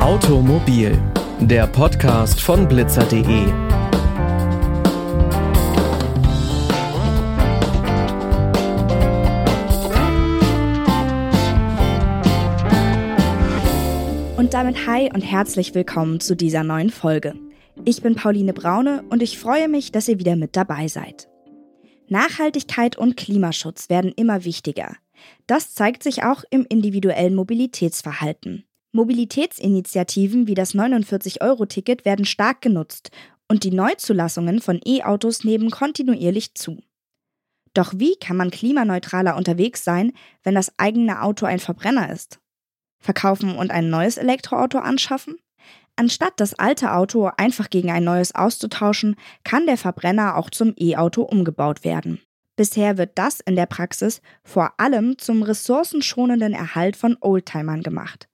Automobil, der Podcast von blitzer.de. Und damit hi und herzlich willkommen zu dieser neuen Folge. Ich bin Pauline Braune und ich freue mich, dass ihr wieder mit dabei seid. Nachhaltigkeit und Klimaschutz werden immer wichtiger. Das zeigt sich auch im individuellen Mobilitätsverhalten. Mobilitätsinitiativen wie das 49-Euro-Ticket werden stark genutzt und die Neuzulassungen von E-Autos nehmen kontinuierlich zu. Doch wie kann man klimaneutraler unterwegs sein, wenn das eigene Auto ein Verbrenner ist? Verkaufen und ein neues Elektroauto anschaffen? Anstatt das alte Auto einfach gegen ein neues auszutauschen, kann der Verbrenner auch zum E-Auto umgebaut werden. Bisher wird das in der Praxis vor allem zum ressourcenschonenden Erhalt von Oldtimern gemacht.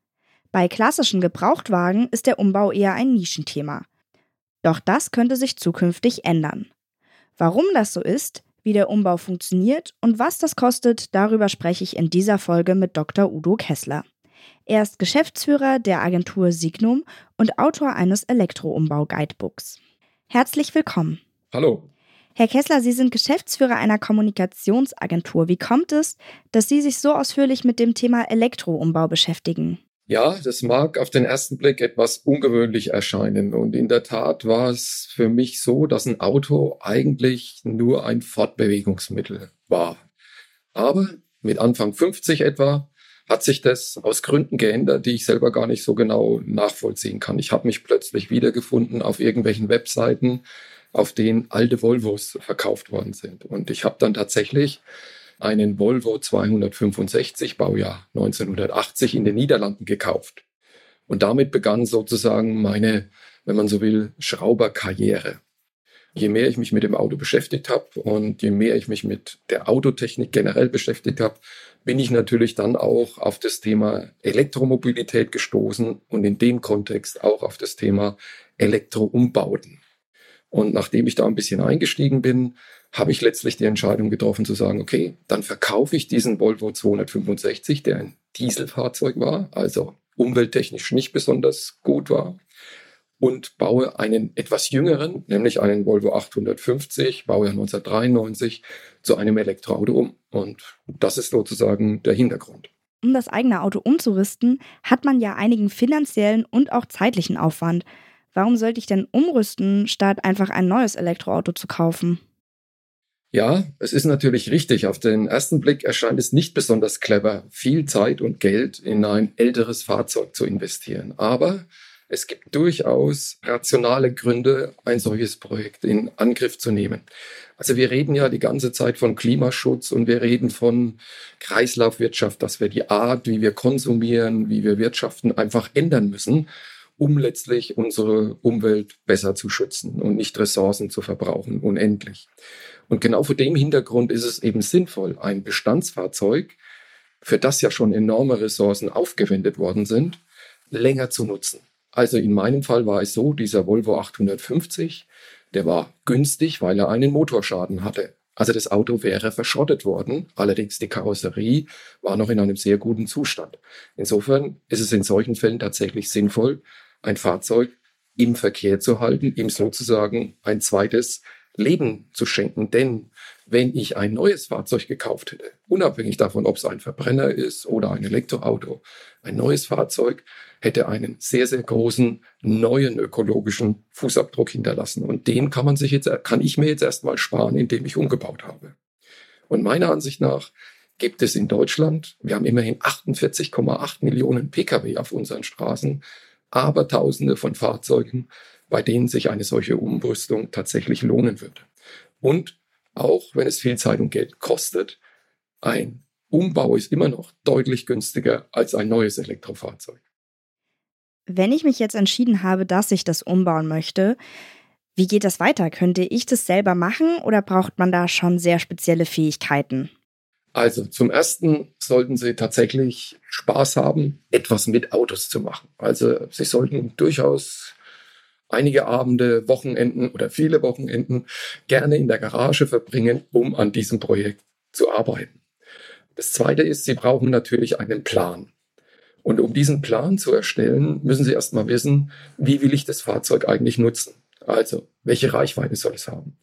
Bei klassischen Gebrauchtwagen ist der Umbau eher ein Nischenthema. Doch das könnte sich zukünftig ändern. Warum das so ist, wie der Umbau funktioniert und was das kostet, darüber spreche ich in dieser Folge mit Dr. Udo Kessler. Er ist Geschäftsführer der Agentur Signum und Autor eines Elektroumbau-Guidebooks. Herzlich willkommen. Hallo. Herr Kessler, Sie sind Geschäftsführer einer Kommunikationsagentur. Wie kommt es, dass Sie sich so ausführlich mit dem Thema Elektroumbau beschäftigen? Ja, das mag auf den ersten Blick etwas ungewöhnlich erscheinen. Und in der Tat war es für mich so, dass ein Auto eigentlich nur ein Fortbewegungsmittel war. Aber mit Anfang 50 etwa hat sich das aus Gründen geändert, die ich selber gar nicht so genau nachvollziehen kann. Ich habe mich plötzlich wiedergefunden auf irgendwelchen Webseiten, auf denen alte Volvos verkauft worden sind. Und ich habe dann tatsächlich einen Volvo 265 Baujahr 1980 in den Niederlanden gekauft. Und damit begann sozusagen meine, wenn man so will, Schrauberkarriere. Je mehr ich mich mit dem Auto beschäftigt habe und je mehr ich mich mit der Autotechnik generell beschäftigt habe, bin ich natürlich dann auch auf das Thema Elektromobilität gestoßen und in dem Kontext auch auf das Thema Elektroumbauten. Und nachdem ich da ein bisschen eingestiegen bin, habe ich letztlich die Entscheidung getroffen zu sagen, okay, dann verkaufe ich diesen Volvo 265, der ein Dieselfahrzeug war, also umwelttechnisch nicht besonders gut war, und baue einen etwas jüngeren, nämlich einen Volvo 850, Baujahr 1993, zu einem Elektroauto um. Und das ist sozusagen der Hintergrund. Um das eigene Auto umzurüsten, hat man ja einigen finanziellen und auch zeitlichen Aufwand. Warum sollte ich denn umrüsten, statt einfach ein neues Elektroauto zu kaufen? Ja, es ist natürlich richtig. Auf den ersten Blick erscheint es nicht besonders clever, viel Zeit und Geld in ein älteres Fahrzeug zu investieren. Aber es gibt durchaus rationale Gründe, ein solches Projekt in Angriff zu nehmen. Also wir reden ja die ganze Zeit von Klimaschutz und wir reden von Kreislaufwirtschaft, dass wir die Art, wie wir konsumieren, wie wir wirtschaften, einfach ändern müssen um letztlich unsere Umwelt besser zu schützen und nicht Ressourcen zu verbrauchen, unendlich. Und genau vor dem Hintergrund ist es eben sinnvoll, ein Bestandsfahrzeug, für das ja schon enorme Ressourcen aufgewendet worden sind, länger zu nutzen. Also in meinem Fall war es so, dieser Volvo 850, der war günstig, weil er einen Motorschaden hatte. Also das Auto wäre verschrottet worden, allerdings die Karosserie war noch in einem sehr guten Zustand. Insofern ist es in solchen Fällen tatsächlich sinnvoll, ein Fahrzeug im Verkehr zu halten, ihm sozusagen ein zweites Leben zu schenken. Denn wenn ich ein neues Fahrzeug gekauft hätte, unabhängig davon, ob es ein Verbrenner ist oder ein Elektroauto, ein neues Fahrzeug hätte einen sehr, sehr großen neuen ökologischen Fußabdruck hinterlassen. Und den kann man sich jetzt, kann ich mir jetzt erstmal sparen, indem ich umgebaut habe. Und meiner Ansicht nach gibt es in Deutschland, wir haben immerhin 48,8 Millionen Pkw auf unseren Straßen, aber Tausende von Fahrzeugen, bei denen sich eine solche Umrüstung tatsächlich lohnen würde. Und auch wenn es viel Zeit und Geld kostet, ein Umbau ist immer noch deutlich günstiger als ein neues Elektrofahrzeug. Wenn ich mich jetzt entschieden habe, dass ich das umbauen möchte, wie geht das weiter? Könnte ich das selber machen oder braucht man da schon sehr spezielle Fähigkeiten? Also zum Ersten sollten Sie tatsächlich Spaß haben, etwas mit Autos zu machen. Also Sie sollten durchaus einige Abende, Wochenenden oder viele Wochenenden gerne in der Garage verbringen, um an diesem Projekt zu arbeiten. Das Zweite ist, Sie brauchen natürlich einen Plan. Und um diesen Plan zu erstellen, müssen Sie erstmal wissen, wie will ich das Fahrzeug eigentlich nutzen? Also, welche Reichweite soll es haben?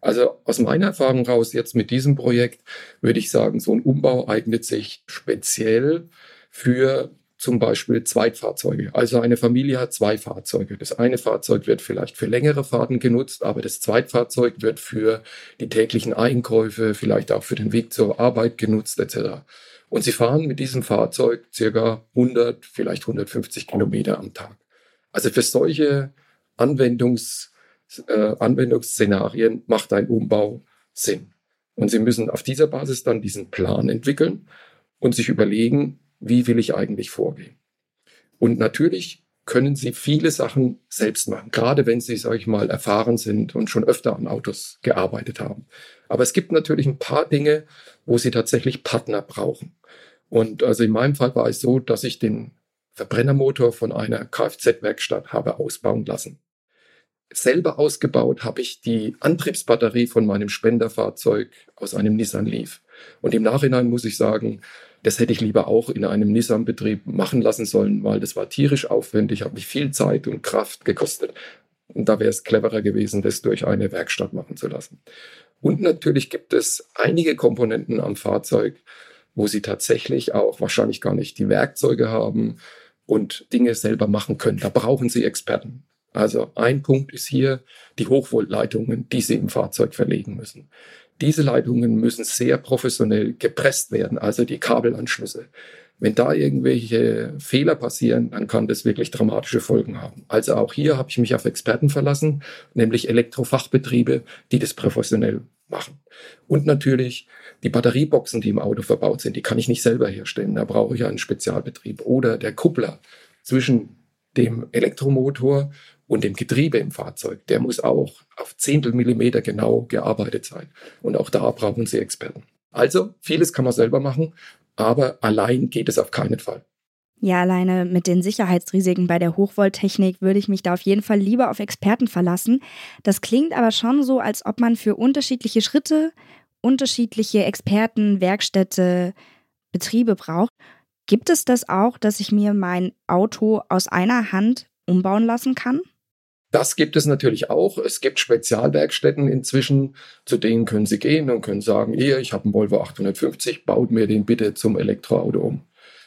Also aus meiner Erfahrung raus jetzt mit diesem Projekt würde ich sagen, so ein Umbau eignet sich speziell für zum Beispiel Zweitfahrzeuge. Also eine Familie hat zwei Fahrzeuge. Das eine Fahrzeug wird vielleicht für längere Fahrten genutzt, aber das Zweitfahrzeug wird für die täglichen Einkäufe, vielleicht auch für den Weg zur Arbeit genutzt etc. Und sie fahren mit diesem Fahrzeug circa 100, vielleicht 150 Kilometer am Tag. Also für solche Anwendungs äh, Anwendungsszenarien macht ein Umbau Sinn. Und Sie müssen auf dieser Basis dann diesen Plan entwickeln und sich überlegen, wie will ich eigentlich vorgehen. Und natürlich können Sie viele Sachen selbst machen, gerade wenn Sie, sage ich mal, erfahren sind und schon öfter an Autos gearbeitet haben. Aber es gibt natürlich ein paar Dinge, wo Sie tatsächlich Partner brauchen. Und also in meinem Fall war es so, dass ich den Verbrennermotor von einer Kfz-Werkstatt habe ausbauen lassen selber ausgebaut habe ich die Antriebsbatterie von meinem Spenderfahrzeug aus einem Nissan Leaf. Und im Nachhinein muss ich sagen, das hätte ich lieber auch in einem Nissan-Betrieb machen lassen sollen, weil das war tierisch aufwendig, hat mich viel Zeit und Kraft gekostet. Und da wäre es cleverer gewesen, das durch eine Werkstatt machen zu lassen. Und natürlich gibt es einige Komponenten am Fahrzeug, wo sie tatsächlich auch wahrscheinlich gar nicht die Werkzeuge haben und Dinge selber machen können. Da brauchen sie Experten. Also ein Punkt ist hier die Hochvoltleitungen, die Sie im Fahrzeug verlegen müssen. Diese Leitungen müssen sehr professionell gepresst werden, also die Kabelanschlüsse. Wenn da irgendwelche Fehler passieren, dann kann das wirklich dramatische Folgen haben. Also auch hier habe ich mich auf Experten verlassen, nämlich Elektrofachbetriebe, die das professionell machen. Und natürlich die Batterieboxen, die im Auto verbaut sind, die kann ich nicht selber herstellen. Da brauche ich einen Spezialbetrieb. Oder der Kuppler zwischen dem Elektromotor und dem Getriebe im Fahrzeug, der muss auch auf Zehntelmillimeter genau gearbeitet sein. Und auch da brauchen Sie Experten. Also, vieles kann man selber machen, aber allein geht es auf keinen Fall. Ja, alleine mit den Sicherheitsrisiken bei der Hochvolttechnik würde ich mich da auf jeden Fall lieber auf Experten verlassen. Das klingt aber schon so, als ob man für unterschiedliche Schritte unterschiedliche Experten, Werkstätte, Betriebe braucht. Gibt es das auch, dass ich mir mein Auto aus einer Hand umbauen lassen kann? Das gibt es natürlich auch. Es gibt Spezialwerkstätten inzwischen, zu denen können Sie gehen und können sagen, hier, ich habe einen Volvo 850, baut mir den bitte zum Elektroauto um.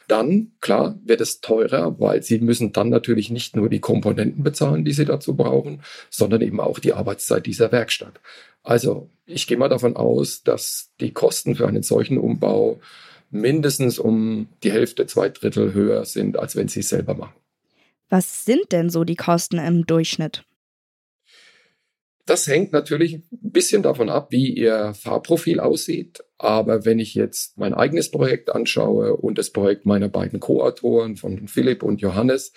Dann, klar, wird es teurer, weil Sie müssen dann natürlich nicht nur die Komponenten bezahlen, die Sie dazu brauchen, sondern eben auch die Arbeitszeit dieser Werkstatt. Also ich gehe mal davon aus, dass die Kosten für einen solchen Umbau mindestens um die Hälfte, zwei Drittel höher sind, als wenn Sie es selber machen. Was sind denn so die Kosten im Durchschnitt? Das hängt natürlich ein bisschen davon ab, wie Ihr Fahrprofil aussieht. Aber wenn ich jetzt mein eigenes Projekt anschaue und das Projekt meiner beiden Co-Autoren von Philipp und Johannes,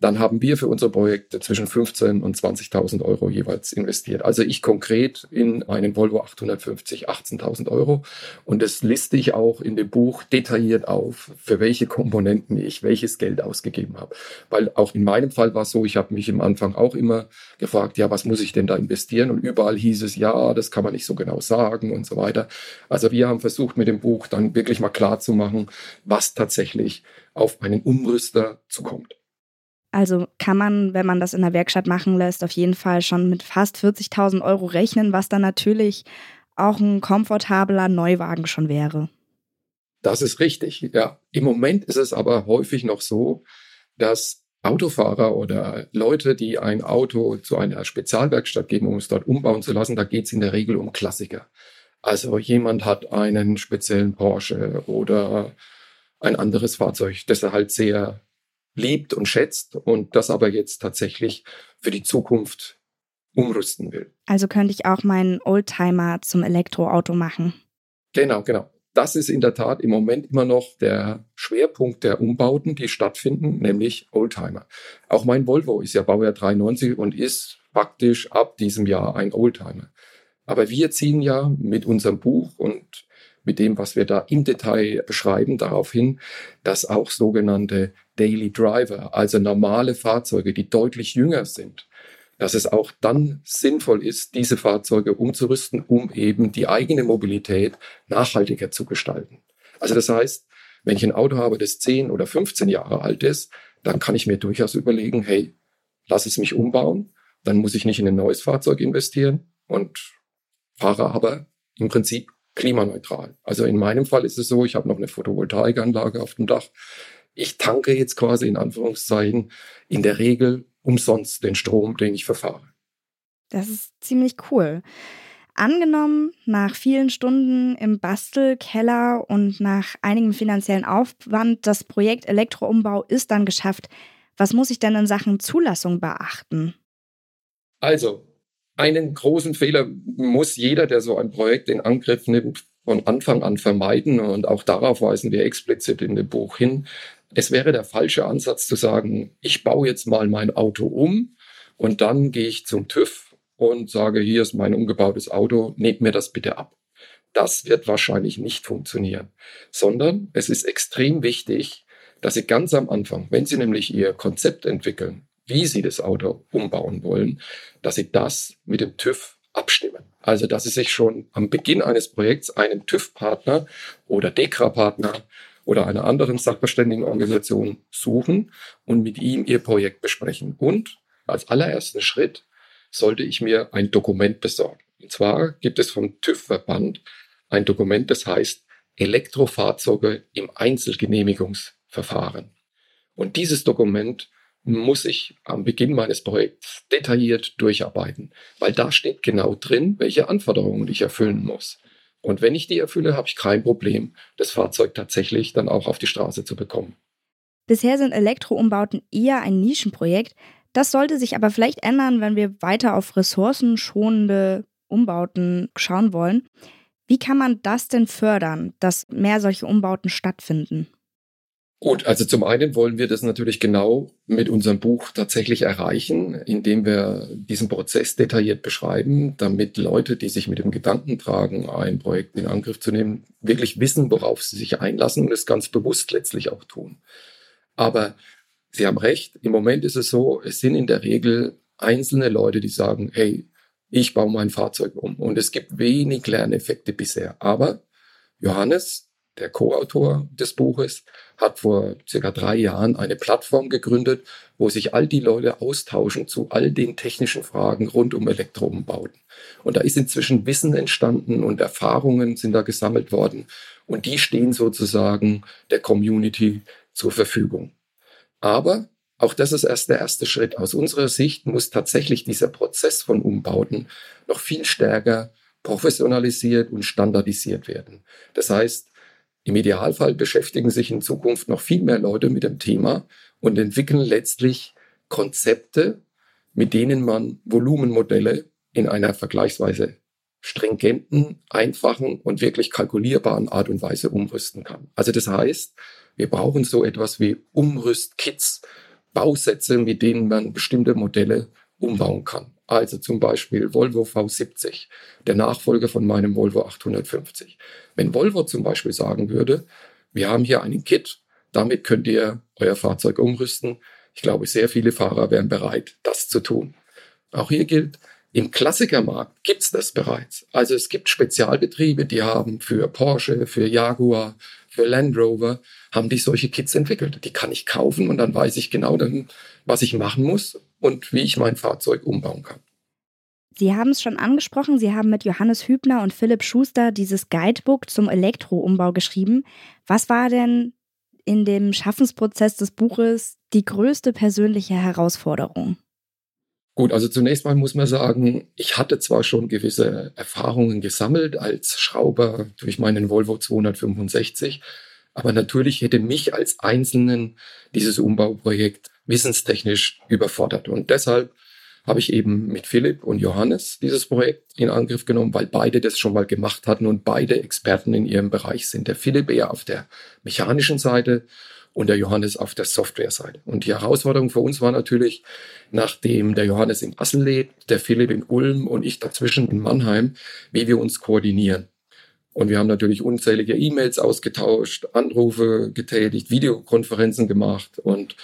dann haben wir für unsere Projekte zwischen 15.000 und 20.000 Euro jeweils investiert. Also ich konkret in einen Volvo 850 18.000 Euro. Und das liste ich auch in dem Buch detailliert auf, für welche Komponenten ich welches Geld ausgegeben habe. Weil auch in meinem Fall war es so, ich habe mich am Anfang auch immer gefragt, ja, was muss ich denn da investieren? Und überall hieß es, ja, das kann man nicht so genau sagen und so weiter. Also wir haben versucht mit dem Buch dann wirklich mal klar zu machen, was tatsächlich auf einen Umrüster zukommt. Also kann man, wenn man das in der Werkstatt machen lässt, auf jeden Fall schon mit fast 40.000 Euro rechnen, was dann natürlich auch ein komfortabler Neuwagen schon wäre. Das ist richtig, ja. Im Moment ist es aber häufig noch so, dass Autofahrer oder Leute, die ein Auto zu einer Spezialwerkstatt geben, um es dort umbauen zu lassen, da geht es in der Regel um Klassiker. Also jemand hat einen speziellen Porsche oder ein anderes Fahrzeug, das er halt sehr liebt und schätzt und das aber jetzt tatsächlich für die Zukunft umrüsten will. Also könnte ich auch meinen Oldtimer zum Elektroauto machen. Genau, genau. Das ist in der Tat im Moment immer noch der Schwerpunkt der Umbauten, die stattfinden, nämlich Oldtimer. Auch mein Volvo ist ja Baujahr 93 und ist praktisch ab diesem Jahr ein Oldtimer. Aber wir ziehen ja mit unserem Buch und mit dem, was wir da im Detail beschreiben, darauf hin, dass auch sogenannte Daily Driver, also normale Fahrzeuge, die deutlich jünger sind, dass es auch dann sinnvoll ist, diese Fahrzeuge umzurüsten, um eben die eigene Mobilität nachhaltiger zu gestalten. Also das heißt, wenn ich ein Auto habe, das 10 oder 15 Jahre alt ist, dann kann ich mir durchaus überlegen, hey, lass es mich umbauen, dann muss ich nicht in ein neues Fahrzeug investieren und fahre aber im Prinzip klimaneutral. Also in meinem Fall ist es so, ich habe noch eine Photovoltaikanlage auf dem Dach. Ich tanke jetzt quasi in Anführungszeichen in der Regel umsonst den Strom, den ich verfahre. Das ist ziemlich cool. Angenommen, nach vielen Stunden im Bastelkeller und nach einigem finanziellen Aufwand, das Projekt Elektroumbau ist dann geschafft. Was muss ich denn in Sachen Zulassung beachten? Also, einen großen Fehler muss jeder, der so ein Projekt in Angriff nimmt, von Anfang an vermeiden. Und auch darauf weisen wir explizit in dem Buch hin. Es wäre der falsche Ansatz zu sagen, ich baue jetzt mal mein Auto um und dann gehe ich zum TÜV und sage, hier ist mein umgebautes Auto, nehmt mir das bitte ab. Das wird wahrscheinlich nicht funktionieren, sondern es ist extrem wichtig, dass Sie ganz am Anfang, wenn Sie nämlich Ihr Konzept entwickeln, wie Sie das Auto umbauen wollen, dass Sie das mit dem TÜV abstimmen. Also, dass Sie sich schon am Beginn eines Projekts einen TÜV-Partner oder DEKRA-Partner oder einer anderen Sachverständigenorganisation suchen und mit ihm Ihr Projekt besprechen. Und als allerersten Schritt sollte ich mir ein Dokument besorgen. Und zwar gibt es vom TÜV-Verband ein Dokument, das heißt Elektrofahrzeuge im Einzelgenehmigungsverfahren. Und dieses Dokument muss ich am Beginn meines Projekts detailliert durcharbeiten, weil da steht genau drin, welche Anforderungen ich erfüllen muss. Und wenn ich die erfülle, habe ich kein Problem, das Fahrzeug tatsächlich dann auch auf die Straße zu bekommen. Bisher sind Elektroumbauten eher ein Nischenprojekt, das sollte sich aber vielleicht ändern, wenn wir weiter auf ressourcenschonende Umbauten schauen wollen. Wie kann man das denn fördern, dass mehr solche Umbauten stattfinden? Gut, also zum einen wollen wir das natürlich genau mit unserem Buch tatsächlich erreichen, indem wir diesen Prozess detailliert beschreiben, damit Leute, die sich mit dem Gedanken tragen, ein Projekt in Angriff zu nehmen, wirklich wissen, worauf sie sich einlassen und es ganz bewusst letztlich auch tun. Aber Sie haben recht, im Moment ist es so, es sind in der Regel einzelne Leute, die sagen, hey, ich baue mein Fahrzeug um. Und es gibt wenig Lerneffekte bisher. Aber Johannes, der Co-Autor des Buches, hat vor circa drei Jahren eine Plattform gegründet, wo sich all die Leute austauschen zu all den technischen Fragen rund um Elektroumbauten. Und da ist inzwischen Wissen entstanden und Erfahrungen sind da gesammelt worden. Und die stehen sozusagen der Community zur Verfügung. Aber auch das ist erst der erste Schritt. Aus unserer Sicht muss tatsächlich dieser Prozess von Umbauten noch viel stärker professionalisiert und standardisiert werden. Das heißt, im Idealfall beschäftigen sich in Zukunft noch viel mehr Leute mit dem Thema und entwickeln letztlich Konzepte, mit denen man Volumenmodelle in einer vergleichsweise stringenten, einfachen und wirklich kalkulierbaren Art und Weise umrüsten kann. Also das heißt, wir brauchen so etwas wie Umrüstkits, Bausätze, mit denen man bestimmte Modelle umbauen kann. Also zum Beispiel Volvo V70, der Nachfolger von meinem Volvo 850. Wenn Volvo zum Beispiel sagen würde, wir haben hier einen Kit, damit könnt ihr euer Fahrzeug umrüsten. Ich glaube, sehr viele Fahrer wären bereit, das zu tun. Auch hier gilt, im Klassikermarkt gibt's das bereits. Also es gibt Spezialbetriebe, die haben für Porsche, für Jaguar, für Land Rover, haben die solche Kits entwickelt. Die kann ich kaufen und dann weiß ich genau dann, was ich machen muss und wie ich mein Fahrzeug umbauen kann. Sie haben es schon angesprochen, Sie haben mit Johannes Hübner und Philipp Schuster dieses Guidebook zum Elektroumbau geschrieben. Was war denn in dem Schaffensprozess des Buches die größte persönliche Herausforderung? Gut, also zunächst mal muss man sagen, ich hatte zwar schon gewisse Erfahrungen gesammelt als Schrauber durch meinen Volvo 265, aber natürlich hätte mich als Einzelnen dieses Umbauprojekt wissenstechnisch überfordert. Und deshalb habe ich eben mit Philipp und Johannes dieses Projekt in Angriff genommen, weil beide das schon mal gemacht hatten und beide Experten in ihrem Bereich sind. Der Philipp eher auf der mechanischen Seite und der Johannes auf der Software-Seite. Und die Herausforderung für uns war natürlich, nachdem der Johannes in Assel lebt, der Philipp in Ulm und ich dazwischen in Mannheim, wie wir uns koordinieren. Und wir haben natürlich unzählige E-Mails ausgetauscht, Anrufe getätigt, Videokonferenzen gemacht und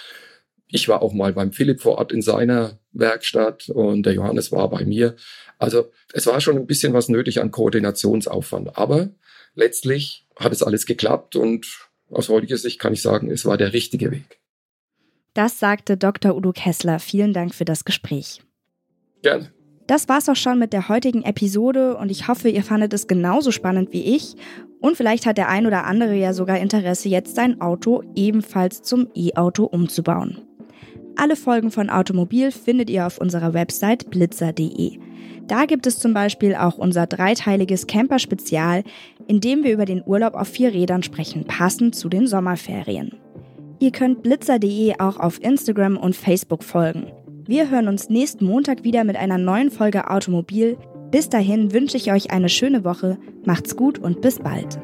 Ich war auch mal beim Philipp vor Ort in seiner Werkstatt und der Johannes war bei mir. Also es war schon ein bisschen was nötig an Koordinationsaufwand. Aber letztlich hat es alles geklappt und aus heutiger Sicht kann ich sagen, es war der richtige Weg. Das sagte Dr. Udo Kessler. Vielen Dank für das Gespräch. Gerne. Das war's auch schon mit der heutigen Episode und ich hoffe, ihr fandet es genauso spannend wie ich. Und vielleicht hat der ein oder andere ja sogar Interesse, jetzt sein Auto ebenfalls zum E-Auto umzubauen. Alle Folgen von Automobil findet ihr auf unserer Website blitzer.de. Da gibt es zum Beispiel auch unser dreiteiliges Camper-Spezial, in dem wir über den Urlaub auf vier Rädern sprechen, passend zu den Sommerferien. Ihr könnt blitzer.de auch auf Instagram und Facebook folgen. Wir hören uns nächsten Montag wieder mit einer neuen Folge Automobil. Bis dahin wünsche ich euch eine schöne Woche, macht's gut und bis bald.